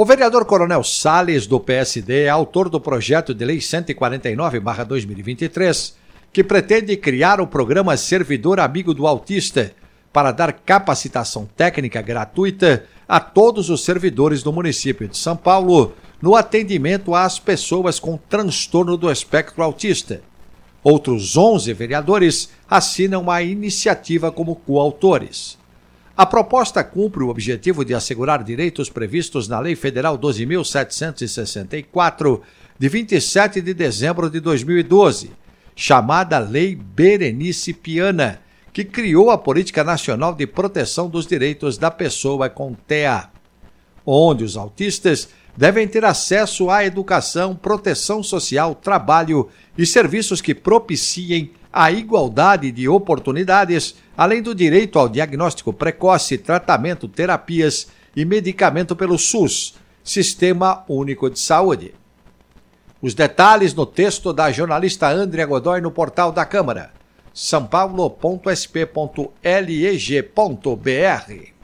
O vereador Coronel Sales, do PSD, é autor do projeto de lei 149-2023, que pretende criar o programa Servidor Amigo do Autista, para dar capacitação técnica gratuita a todos os servidores do município de São Paulo no atendimento às pessoas com transtorno do espectro autista. Outros 11 vereadores assinam a iniciativa como coautores. A proposta cumpre o objetivo de assegurar direitos previstos na Lei Federal 12.764, de 27 de dezembro de 2012, chamada Lei Berenice Piana, que criou a Política Nacional de Proteção dos Direitos da Pessoa com TEA, onde os autistas devem ter acesso à educação, proteção social, trabalho e serviços que propiciem a igualdade de oportunidades, além do direito ao diagnóstico precoce, tratamento, terapias e medicamento pelo SUS, Sistema Único de Saúde. Os detalhes no texto da jornalista Andrea Godoy no portal da Câmara sãopaulo.sp.leg.br